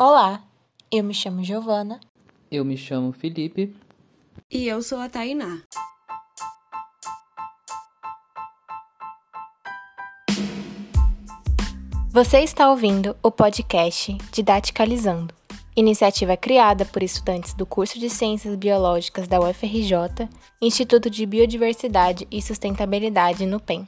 Olá, eu me chamo Giovana. Eu me chamo Felipe. E eu sou a Tainá. Você está ouvindo o podcast Didaticalizando, iniciativa criada por estudantes do curso de Ciências Biológicas da UFRJ, Instituto de Biodiversidade e Sustentabilidade no PEN.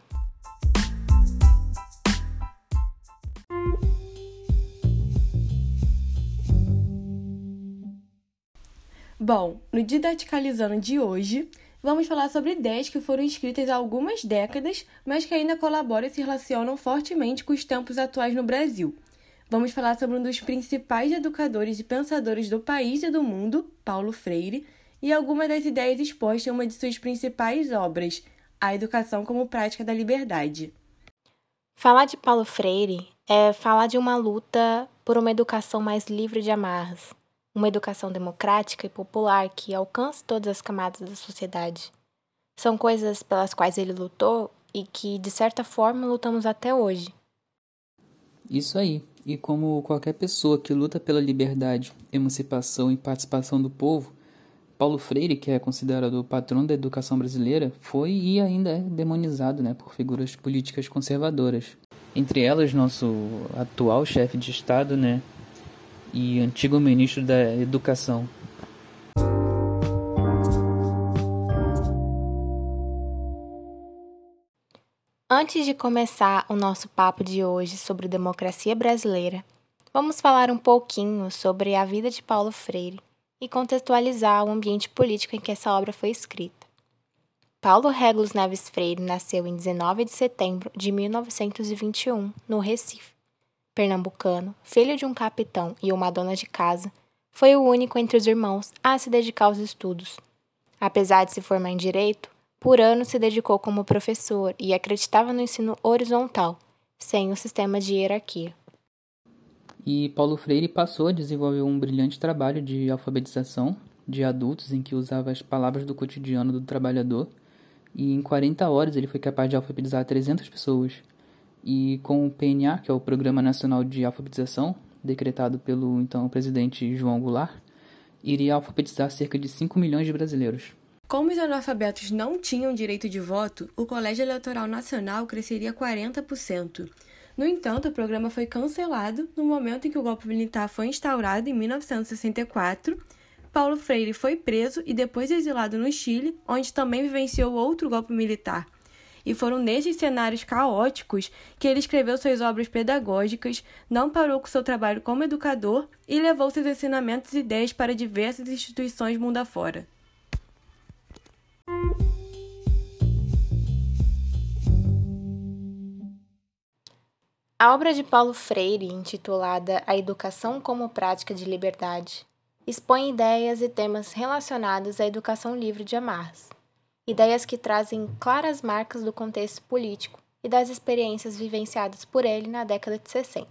Bom, no Didaticalizando de hoje, vamos falar sobre ideias que foram escritas há algumas décadas, mas que ainda colaboram e se relacionam fortemente com os tempos atuais no Brasil. Vamos falar sobre um dos principais educadores e pensadores do país e do mundo, Paulo Freire, e algumas das ideias expostas em uma de suas principais obras, A Educação como Prática da Liberdade. Falar de Paulo Freire é falar de uma luta por uma educação mais livre de amarras, uma educação democrática e popular que alcance todas as camadas da sociedade. São coisas pelas quais ele lutou e que, de certa forma, lutamos até hoje. Isso aí. E como qualquer pessoa que luta pela liberdade, emancipação e participação do povo, Paulo Freire, que é considerado o patrão da educação brasileira, foi e ainda é demonizado né, por figuras políticas conservadoras. Entre elas, nosso atual chefe de Estado, né, e antigo ministro da Educação. Antes de começar o nosso papo de hoje sobre democracia brasileira, vamos falar um pouquinho sobre a vida de Paulo Freire e contextualizar o ambiente político em que essa obra foi escrita. Paulo Regulus Neves Freire nasceu em 19 de setembro de 1921, no Recife pernambucano, filho de um capitão e uma dona de casa, foi o único entre os irmãos a se dedicar aos estudos. Apesar de se formar em direito, por anos se dedicou como professor e acreditava no ensino horizontal, sem o sistema de hierarquia. E Paulo Freire passou a desenvolver um brilhante trabalho de alfabetização de adultos em que usava as palavras do cotidiano do trabalhador, e em 40 horas ele foi capaz de alfabetizar 300 pessoas. E com o PNA, que é o Programa Nacional de Alfabetização, decretado pelo então presidente João Goulart, iria alfabetizar cerca de 5 milhões de brasileiros. Como os analfabetos não tinham direito de voto, o Colégio Eleitoral Nacional cresceria 40%. No entanto, o programa foi cancelado no momento em que o golpe militar foi instaurado em 1964. Paulo Freire foi preso e depois exilado no Chile, onde também vivenciou outro golpe militar, e foram nesses cenários caóticos que ele escreveu suas obras pedagógicas, não parou com seu trabalho como educador e levou seus ensinamentos e ideias para diversas instituições mundo afora. A obra de Paulo Freire, intitulada A Educação como Prática de Liberdade, expõe ideias e temas relacionados à educação livre de amarras ideias que trazem claras marcas do contexto político e das experiências vivenciadas por ele na década de 60.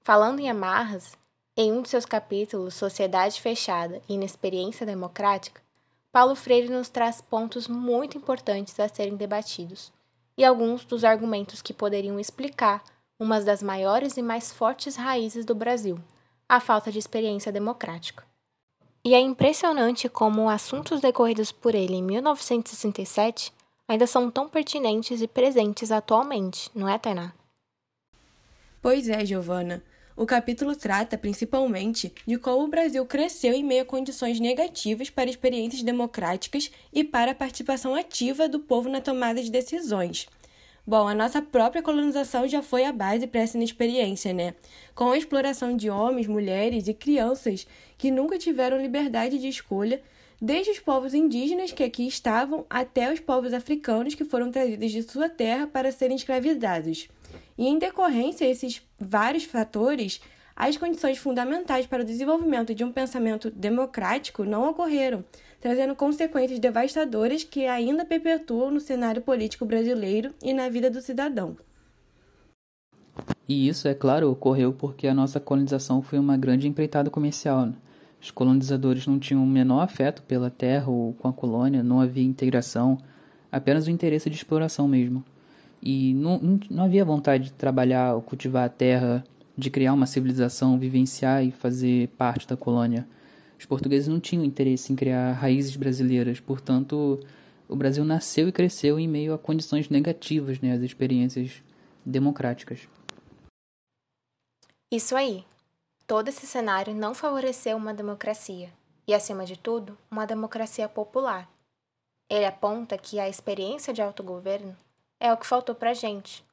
Falando em amarras, em um de seus capítulos, Sociedade Fechada e Inexperiência Democrática, Paulo Freire nos traz pontos muito importantes a serem debatidos e alguns dos argumentos que poderiam explicar uma das maiores e mais fortes raízes do Brasil, a falta de experiência democrática. E é impressionante como assuntos decorridos por ele em 1967 ainda são tão pertinentes e presentes atualmente, não é, Tainá? Pois é, Giovana. O capítulo trata principalmente de como o Brasil cresceu em meio a condições negativas para experiências democráticas e para a participação ativa do povo na tomada de decisões. Bom, a nossa própria colonização já foi a base para essa inexperiência, né? Com a exploração de homens, mulheres e crianças que nunca tiveram liberdade de escolha, desde os povos indígenas que aqui estavam até os povos africanos que foram trazidos de sua terra para serem escravizados. E em decorrência desses vários fatores, as condições fundamentais para o desenvolvimento de um pensamento democrático não ocorreram, trazendo consequências devastadoras que ainda perpetuam no cenário político brasileiro e na vida do cidadão. E isso, é claro, ocorreu porque a nossa colonização foi uma grande empreitada comercial. Né? Os colonizadores não tinham o menor afeto pela terra ou com a colônia, não havia integração, apenas o interesse de exploração mesmo. E não, não havia vontade de trabalhar ou cultivar a terra de criar uma civilização, vivenciar e fazer parte da colônia. Os portugueses não tinham interesse em criar raízes brasileiras, portanto, o Brasil nasceu e cresceu em meio a condições negativas, né, as experiências democráticas. Isso aí. Todo esse cenário não favoreceu uma democracia, e acima de tudo, uma democracia popular. Ele aponta que a experiência de autogoverno é o que faltou para gente.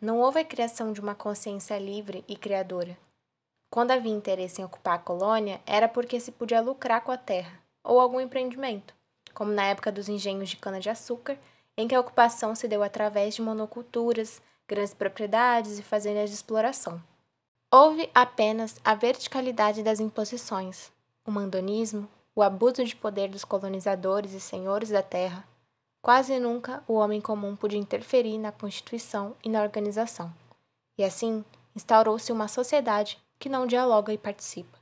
Não houve a criação de uma consciência livre e criadora. Quando havia interesse em ocupar a colônia, era porque se podia lucrar com a terra ou algum empreendimento, como na época dos engenhos de cana-de-açúcar, em que a ocupação se deu através de monoculturas, grandes propriedades e fazendas de exploração. Houve apenas a verticalidade das imposições, o mandonismo, o abuso de poder dos colonizadores e senhores da terra. Quase nunca o homem comum podia interferir na constituição e na organização. E assim, instaurou-se uma sociedade que não dialoga e participa.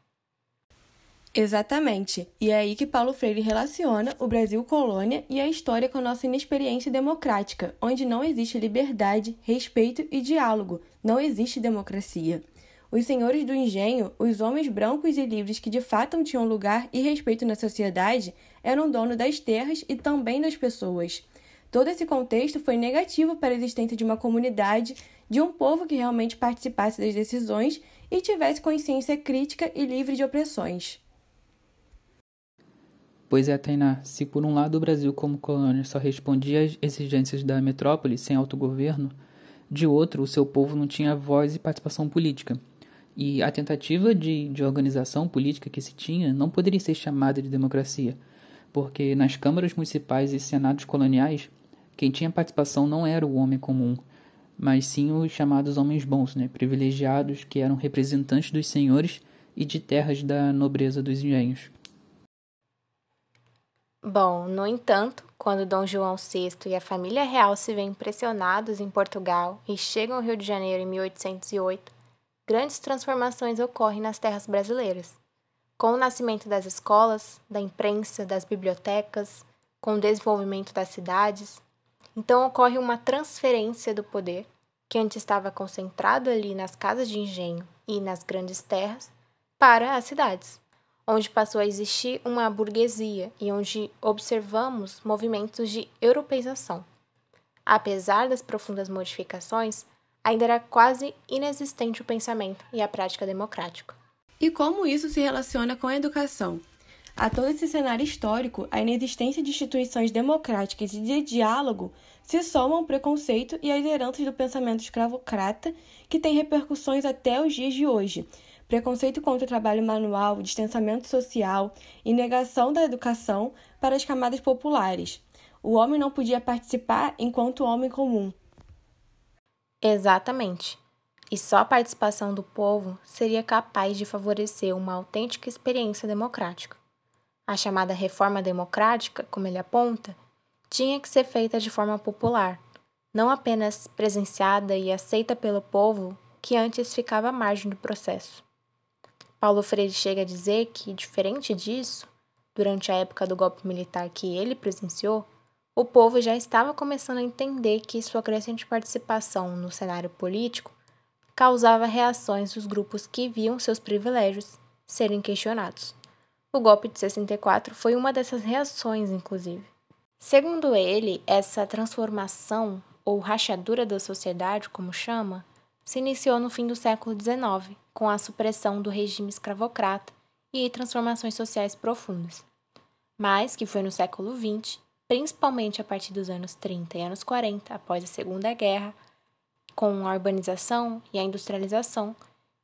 Exatamente. E é aí que Paulo Freire relaciona o Brasil colônia e a história com a nossa inexperiência democrática, onde não existe liberdade, respeito e diálogo, não existe democracia. Os senhores do engenho, os homens brancos e livres que de fato tinham lugar e respeito na sociedade, eram donos das terras e também das pessoas. Todo esse contexto foi negativo para a existência de uma comunidade, de um povo que realmente participasse das decisões e tivesse consciência crítica e livre de opressões. Pois é, Tainá, se por um lado o Brasil como colônia só respondia às exigências da metrópole sem autogoverno, de outro o seu povo não tinha voz e participação política. E a tentativa de, de organização política que se tinha não poderia ser chamada de democracia, porque nas câmaras municipais e senados coloniais, quem tinha participação não era o homem comum, mas sim os chamados homens bons, né, privilegiados, que eram representantes dos senhores e de terras da nobreza dos engenhos. Bom, no entanto, quando Dom João VI e a família real se veem pressionados em Portugal e chegam ao Rio de Janeiro em 1808, grandes transformações ocorrem nas terras brasileiras. Com o nascimento das escolas, da imprensa, das bibliotecas, com o desenvolvimento das cidades, então ocorre uma transferência do poder, que antes estava concentrado ali nas casas de engenho e nas grandes terras, para as cidades, onde passou a existir uma burguesia e onde observamos movimentos de europeização. Apesar das profundas modificações, ainda era quase inexistente o pensamento e a prática democrática. E como isso se relaciona com a educação? A todo esse cenário histórico, a inexistência de instituições democráticas e de diálogo se somam ao preconceito e às heranças do pensamento escravocrata, que tem repercussões até os dias de hoje. Preconceito contra o trabalho manual, distanciamento social e negação da educação para as camadas populares. O homem não podia participar enquanto homem comum, Exatamente. E só a participação do povo seria capaz de favorecer uma autêntica experiência democrática. A chamada reforma democrática, como ele aponta, tinha que ser feita de forma popular, não apenas presenciada e aceita pelo povo que antes ficava à margem do processo. Paulo Freire chega a dizer que, diferente disso, durante a época do golpe militar que ele presenciou, o povo já estava começando a entender que sua crescente participação no cenário político causava reações dos grupos que viam seus privilégios serem questionados. O golpe de 64 foi uma dessas reações, inclusive. Segundo ele, essa transformação, ou rachadura da sociedade, como chama, se iniciou no fim do século XIX, com a supressão do regime escravocrata e transformações sociais profundas, mas que foi no século XX principalmente a partir dos anos 30 e anos 40, após a Segunda Guerra, com a urbanização e a industrialização,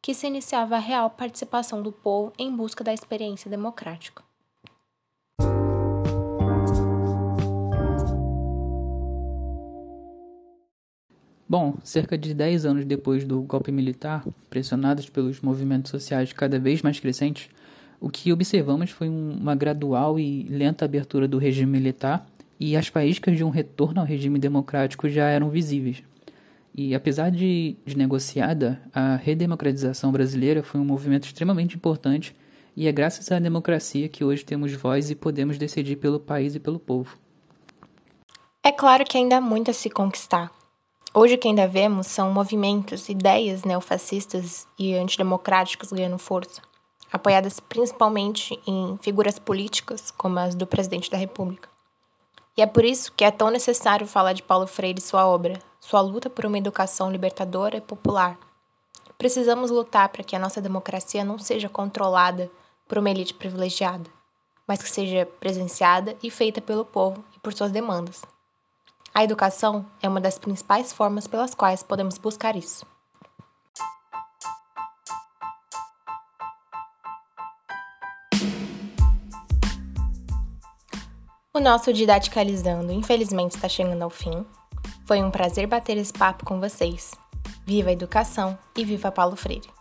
que se iniciava a real participação do povo em busca da experiência democrática. Bom, cerca de 10 anos depois do golpe militar, pressionados pelos movimentos sociais cada vez mais crescentes, o que observamos foi uma gradual e lenta abertura do regime militar e as faíscas de um retorno ao regime democrático já eram visíveis. E apesar de, de negociada, a redemocratização brasileira foi um movimento extremamente importante e é graças à democracia que hoje temos voz e podemos decidir pelo país e pelo povo. É claro que ainda há muito a se conquistar. Hoje o que ainda vemos são movimentos, ideias neofascistas e antidemocráticas ganhando força, apoiadas principalmente em figuras políticas como as do presidente da República. E é por isso que é tão necessário falar de Paulo Freire e sua obra, sua luta por uma educação libertadora e popular. Precisamos lutar para que a nossa democracia não seja controlada por uma elite privilegiada, mas que seja presenciada e feita pelo povo e por suas demandas. A educação é uma das principais formas pelas quais podemos buscar isso. O nosso Didaticalizando, infelizmente, está chegando ao fim. Foi um prazer bater esse papo com vocês. Viva a educação e viva Paulo Freire!